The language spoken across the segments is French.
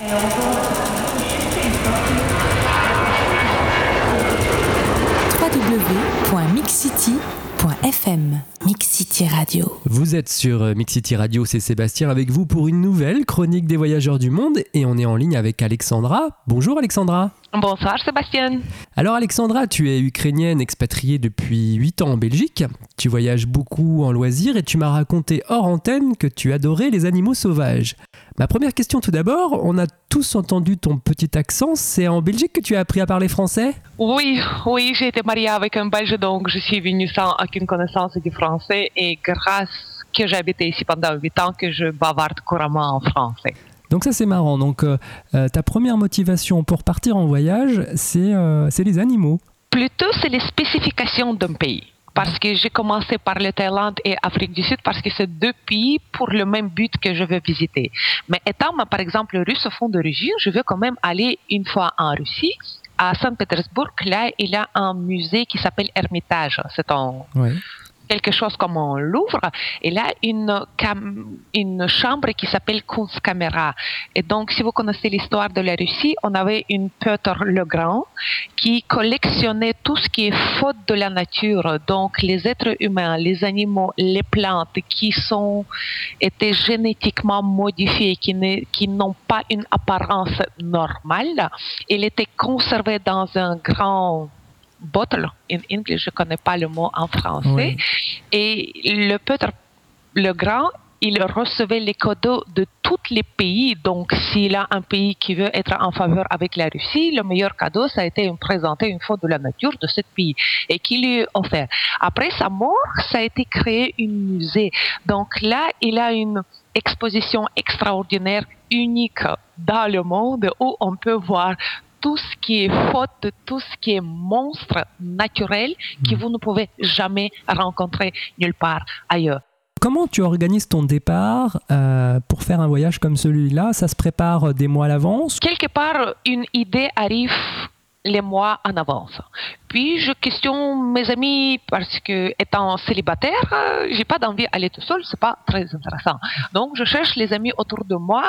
www.mixcity.fm Mixcity Radio. Vous êtes sur euh, Mixity Radio, c'est Sébastien avec vous pour une nouvelle chronique des voyageurs du monde et on est en ligne avec Alexandra. Bonjour Alexandra. Bonsoir Sébastien. Alors Alexandra, tu es ukrainienne expatriée depuis 8 ans en Belgique. Tu voyages beaucoup en loisirs et tu m'as raconté hors antenne que tu adorais les animaux sauvages. Ma première question tout d'abord, on a tous entendu ton petit accent, c'est en Belgique que tu as appris à parler français? Oui, oui, j'ai été mariée avec un Belge donc je suis venue sans aucune connaissance du français et grâce que j'ai habité ici pendant 8 ans que je bavarde couramment en français. Donc ça c'est marrant. Donc euh, euh, ta première motivation pour partir en voyage, c'est euh, les animaux. Plutôt c'est les spécifications d'un pays. Parce que j'ai commencé par le Thaïlande et Afrique du Sud parce que c'est deux pays pour le même but que je veux visiter. Mais étant par exemple russe au fond d'origine, je veux quand même aller une fois en Russie à Saint-Pétersbourg, là, il y a un musée qui s'appelle Hermitage. C'est un, Ouais. Quelque chose comme un Louvre. Et là, une, cam- une chambre qui s'appelle Kunstkamera. Et donc, si vous connaissez l'histoire de la Russie, on avait une Peter le Grand qui collectionnait tout ce qui est faute de la nature. Donc, les êtres humains, les animaux, les plantes qui sont, étaient génétiquement modifiés, qui n'ont pas une apparence normale. Il était conservé dans un grand bottle, in English, je connais pas le mot en français. Oui. Et le Peter le Grand, il recevait les cadeaux de tous les pays. Donc, s'il a un pays qui veut être en faveur avec la Russie, le meilleur cadeau, ça a été de présenter une photo de la nature de ce pays et qui lui est offert. Après sa mort, ça a été créé un musée. Donc là, il a une exposition extraordinaire, unique dans le monde où on peut voir tout ce qui est faute, tout ce qui est monstre naturel que vous ne pouvez jamais rencontrer nulle part ailleurs. Comment tu organises ton départ euh, pour faire un voyage comme celui-là? Ça se prépare des mois à l'avance? Quelque part, une idée arrive les mois en avance. Puis je questionne mes amis parce que étant célibataire, euh, j'ai pas d'envie d'aller tout seul, c'est pas très intéressant. Donc je cherche les amis autour de moi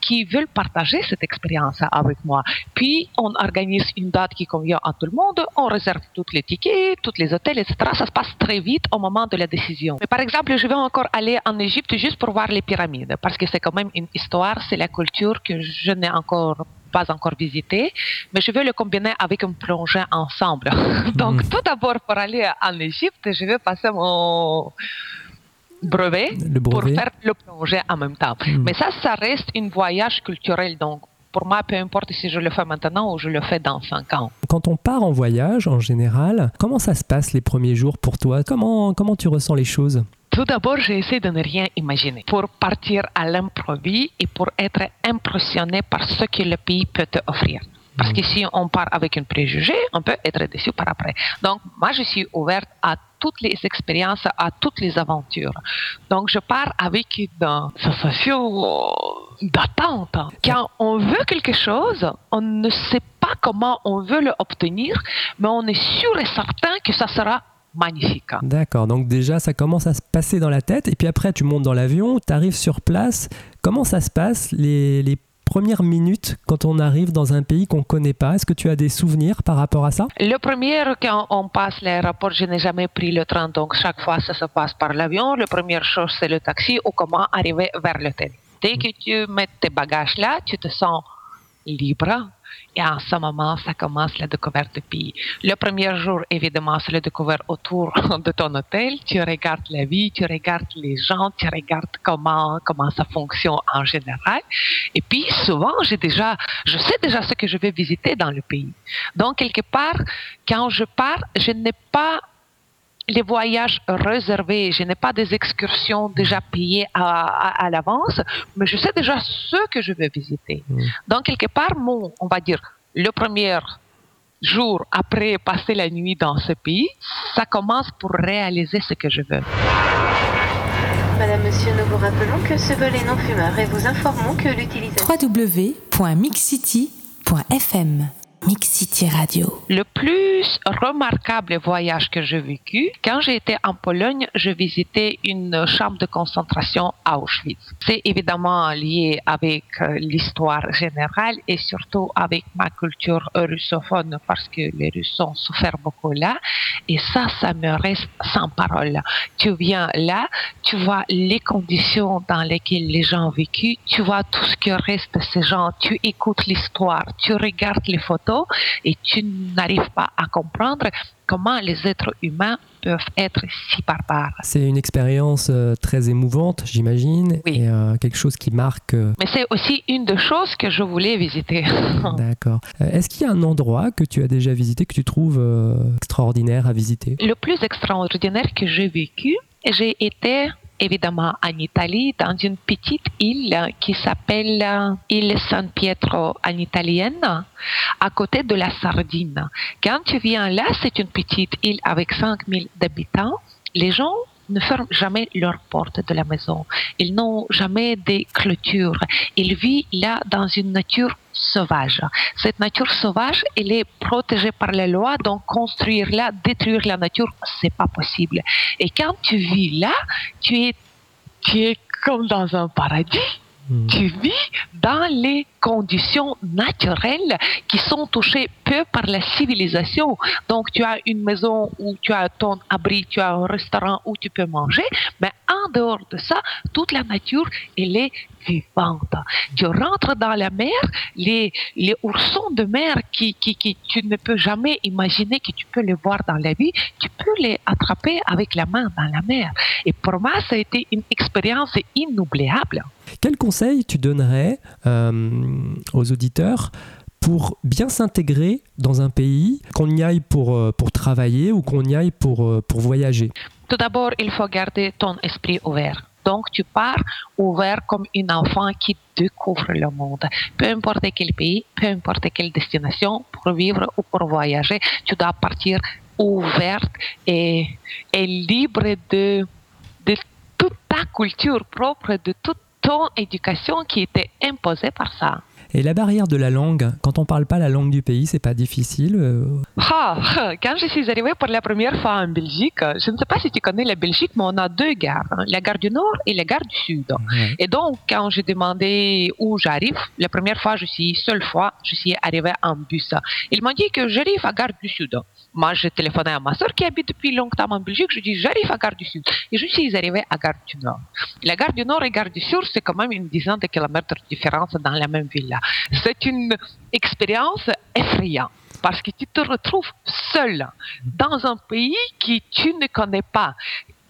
qui veulent partager cette expérience avec moi. Puis on organise une date qui convient à tout le monde, on réserve tous les tickets, tous les hôtels, etc. Ça se passe très vite au moment de la décision. Par exemple, je vais encore aller en Égypte juste pour voir les pyramides parce que c'est quand même une histoire, c'est la culture que je n'ai encore pas encore visité, mais je veux le combiner avec un plongée ensemble. Donc, Mhm. tout d'abord, pour aller en Égypte, je vais passer mon brevet, pour faire le plongée en même temps. Mhm. Mais ça, ça reste un voyage culturel. Donc, pour moi, peu importe si je le fais maintenant ou je le fais dans cinq ans. Quand on part en voyage, en général, comment ça se passe les premiers jours pour toi? Comment, comment tu ressens les choses? Tout d'abord, j'ai essayé de ne rien imaginer pour partir à l'improviste et pour être impressionné par ce que le pays peut te offrir. Parce que si on part avec un préjugé, on peut être déçu par après. Donc, moi, je suis ouverte à toutes les expériences, à toutes les aventures. Donc, je pars avec une sensation d'attente. Quand on veut quelque chose, on ne sait pas comment on veut l'obtenir, mais on est sûr et certain que ça sera magnifique. D'accord, donc déjà ça commence à se passer dans la tête, et puis après tu montes dans l'avion, tu arrives sur place. Comment ça se passe les, les premières minutes quand on arrive dans un pays qu'on ne connaît pas? Est-ce que tu as des souvenirs par rapport à ça? Le premier, quand on passe l'aéroport, je n'ai jamais pris le train, donc chaque fois ça se passe par l'avion. La première chose, c'est le taxi ou comment arriver vers l'hôtel. Dès que tu mets tes bagages là, tu te sens libre. Et en ce moment, ça commence la découverte du pays. Le premier jour, évidemment, c'est la découverte autour de ton hôtel. Tu regardes la vie, tu regardes les gens, tu regardes comment, comment ça fonctionne en général. Et puis, souvent, j'ai déjà, je sais déjà ce que je vais visiter dans le pays. Donc, quelque part, quand je pars, je n'ai pas les voyages réservés, je n'ai pas des excursions déjà payées à, à, à l'avance, mais je sais déjà ce que je vais visiter. Mm. Donc, quelque part, mon, on va dire, le premier jour après passer la nuit dans ce pays, ça commence pour réaliser ce que je veux. Madame, monsieur, nous vous rappelons que ce vol est non fumeur et vous informons que l'utilisation... www.mixcity.fm Mix City Radio. Le plus remarquable voyage que j'ai vécu, quand j'étais en Pologne, je visitais une chambre de concentration à Auschwitz. C'est évidemment lié avec euh, l'histoire générale et surtout avec ma culture russophone parce que les Russes ont souffert beaucoup là. Et ça, ça me reste sans parole. Tu viens là, tu vois les conditions dans lesquelles les gens ont vécu, tu vois tout ce que reste de ces gens, tu écoutes l'histoire, tu regardes les photos et tu n'arrives pas à comprendre comment les êtres humains peuvent être si barbares. C'est une expérience euh, très émouvante, j'imagine, Oui. et euh, quelque chose qui marque. euh, Mais c'est aussi une des choses que je voulais visiter. D'accord. Est-ce qu'il y a un endroit que tu as déjà visité que tu trouves extraordinaire à visiter? Le plus extraordinaire que j'ai vécu, j'ai été évidemment en Italie, dans une petite île qui s'appelle euh, île San Pietro en italienne, à côté de la Sardine. Quand tu viens là, c'est une petite île avec 5000 habitants. Les gens ne ferment jamais leurs portes de la maison. Ils n'ont jamais des clôtures. Ils vivent là dans une nature sauvage. Cette nature sauvage, elle est protégée par la loi, donc construire là, détruire la nature, c'est pas possible. Et quand tu vis là, tu es, tu es comme dans un paradis. Hmm. Tu vis dans les conditions naturelles qui sont touchées peu par la civilisation. Donc, tu as une maison où tu as ton abri, tu as un restaurant où tu peux manger, mais en dehors de ça, toute la nature, elle est vivante. Tu rentres dans la mer, les, les oursons de mer qui, qui, qui tu ne peux jamais imaginer que tu peux les voir dans la vie, tu peux les attraper avec la main dans la mer. Et pour moi, ça a été une expérience inoubliable. Quel conseil tu donnerais euh, aux auditeurs pour bien s'intégrer dans un pays, qu'on y aille pour, euh, pour travailler ou qu'on y aille pour, euh, pour voyager? Tout d'abord, il faut garder ton esprit ouvert. Donc, tu pars ouvert comme un enfant qui découvre le monde. Peu importe quel pays, peu importe quelle destination, pour vivre ou pour voyager, tu dois partir ouverte et, et libre de, de toute ta culture propre, de toute ton éducation qui était imposée par ça. Et la barrière de la langue, quand on parle pas la langue du pays, c'est pas difficile euh, Ah, quand je suis arrivée pour la première fois en Belgique, je ne sais pas si tu connais la Belgique, mais on a deux gares, hein, la gare du Nord et la gare du Sud. ouais. Et donc, quand j'ai demandé où j'arrive, la première fois, je suis seule fois, je suis arrivée en bus. Ils m'ont dit que j'arrive à gare du Sud. Moi, j'ai téléphoné à ma soeur qui habite depuis longtemps en Belgique. Je dis, j'arrive à gare du Sud. Et je suis arrivée à gare du Nord. La gare du Nord et gare du Sud, c'est quand même une dizaine de kilomètres de différence dans la même ville. C'est une expérience effrayante parce que tu te retrouves seul dans un pays que tu ne connais pas.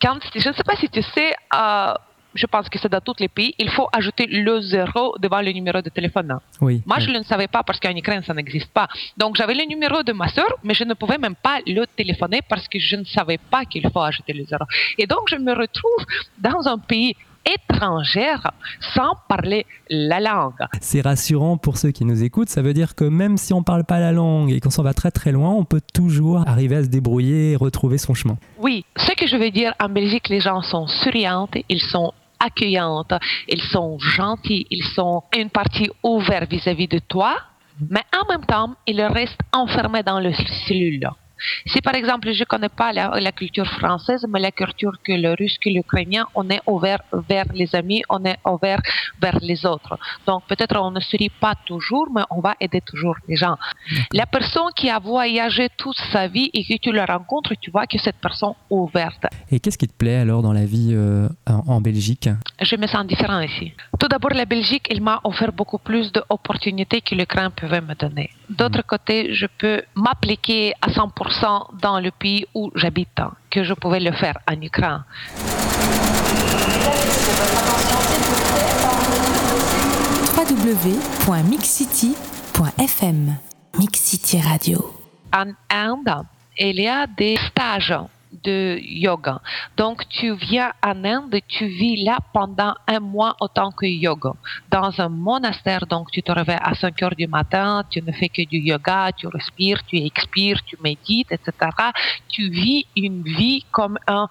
Quand, je ne sais pas si tu sais, euh, je pense que c'est dans tous les pays, il faut ajouter le zéro devant le numéro de téléphone. Oui. Moi, je ne le savais pas parce qu'en Ukraine, ça n'existe pas. Donc, j'avais le numéro de ma soeur, mais je ne pouvais même pas le téléphoner parce que je ne savais pas qu'il faut ajouter le zéro. Et donc, je me retrouve dans un pays étranger sans parler la langue. C'est rassurant pour ceux qui nous écoutent. Ça veut dire que même si on parle pas la langue et qu'on s'en va très très loin, on peut toujours arriver à se débrouiller et retrouver son chemin. Oui, ce que je veux dire, en Belgique, les gens sont souriantes, ils sont accueillantes, ils sont gentils, ils sont une partie ouverte vis-à-vis de toi, mais en même temps, ils restent enfermés dans le cellule. Si par exemple, je ne connais pas la, la culture française, mais la culture que le russe, que l'ukrainien, on est ouvert vers les amis, on est ouvert vers les autres. Donc peut-être on ne sourit pas toujours, mais on va aider toujours les gens. La personne qui a voyagé toute sa vie et que tu la rencontres, tu vois que cette personne est ouverte. Et qu'est-ce qui te plaît alors dans la vie euh, en, Belgique? Je me sens différent ici. Tout d'abord, la Belgique, il m'a offert beaucoup plus d'opportunités que l'Ukraine pouvait me donner. D'autre côté, je peux m'appliquer à 100% dans le pays où j'habite, que je pouvais le faire en Ukraine. www.mixcity.fm Mix City Radio. En Inde, il y a des stages de yoga. Donc, tu viens en Inde, tu vis là pendant un mois autant que yoga. Dans un monastère, donc tu te réveilles à 5 heures du matin, tu ne fais que du yoga, tu respires, tu expires, tu médites, etc. Tu vis une vie comme un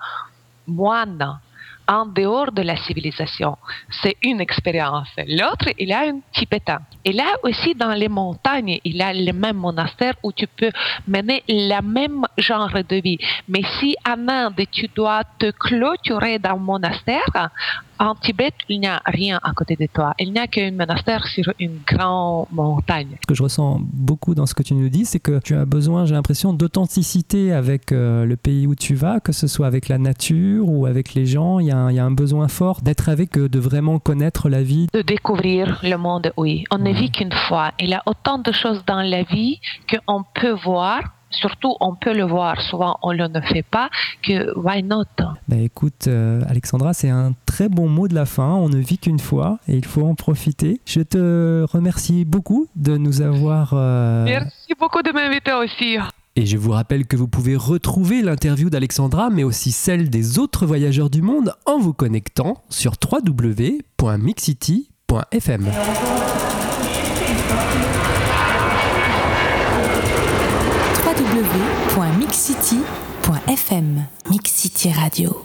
moine en dehors de la civilisation. C'est une expérience. L'autre, il a un tibétain. Et là aussi, dans les montagnes, il a le même monastère où tu peux mener le même genre de vie. Mais si en Inde, tu dois te clôturer dans un monastère, en Tibet, il n'y a rien à côté de toi. Il n'y a qu'un monastère sur une grande montagne. Ce que je ressens beaucoup dans ce que tu nous dis, c'est que tu as besoin, j'ai l'impression, d'authenticité avec euh, le pays où tu vas, que ce soit avec la nature ou avec les gens. Il y a un, il y a un besoin fort d'être avec eux, de vraiment connaître la vie. De découvrir le monde, oui. On ne vit qu'une fois. Il y a autant de choses dans la vie qu'on peut voir surtout on peut le voir, souvent on ne le fait pas, que why not? Bah écoute, euh, Alexandra, c'est un très bon mot de la fin. On ne vit qu'une fois et il faut en profiter. Je te remercie beaucoup de nous avoir. euh, Merci beaucoup de m'inviter aussi. Et je vous rappelle que vous pouvez retrouver l'interview d'Alexandra, mais aussi celle des autres voyageurs du monde en vous connectant sur www.mixcity.fm. www.mixcity.fm Mix City Radio.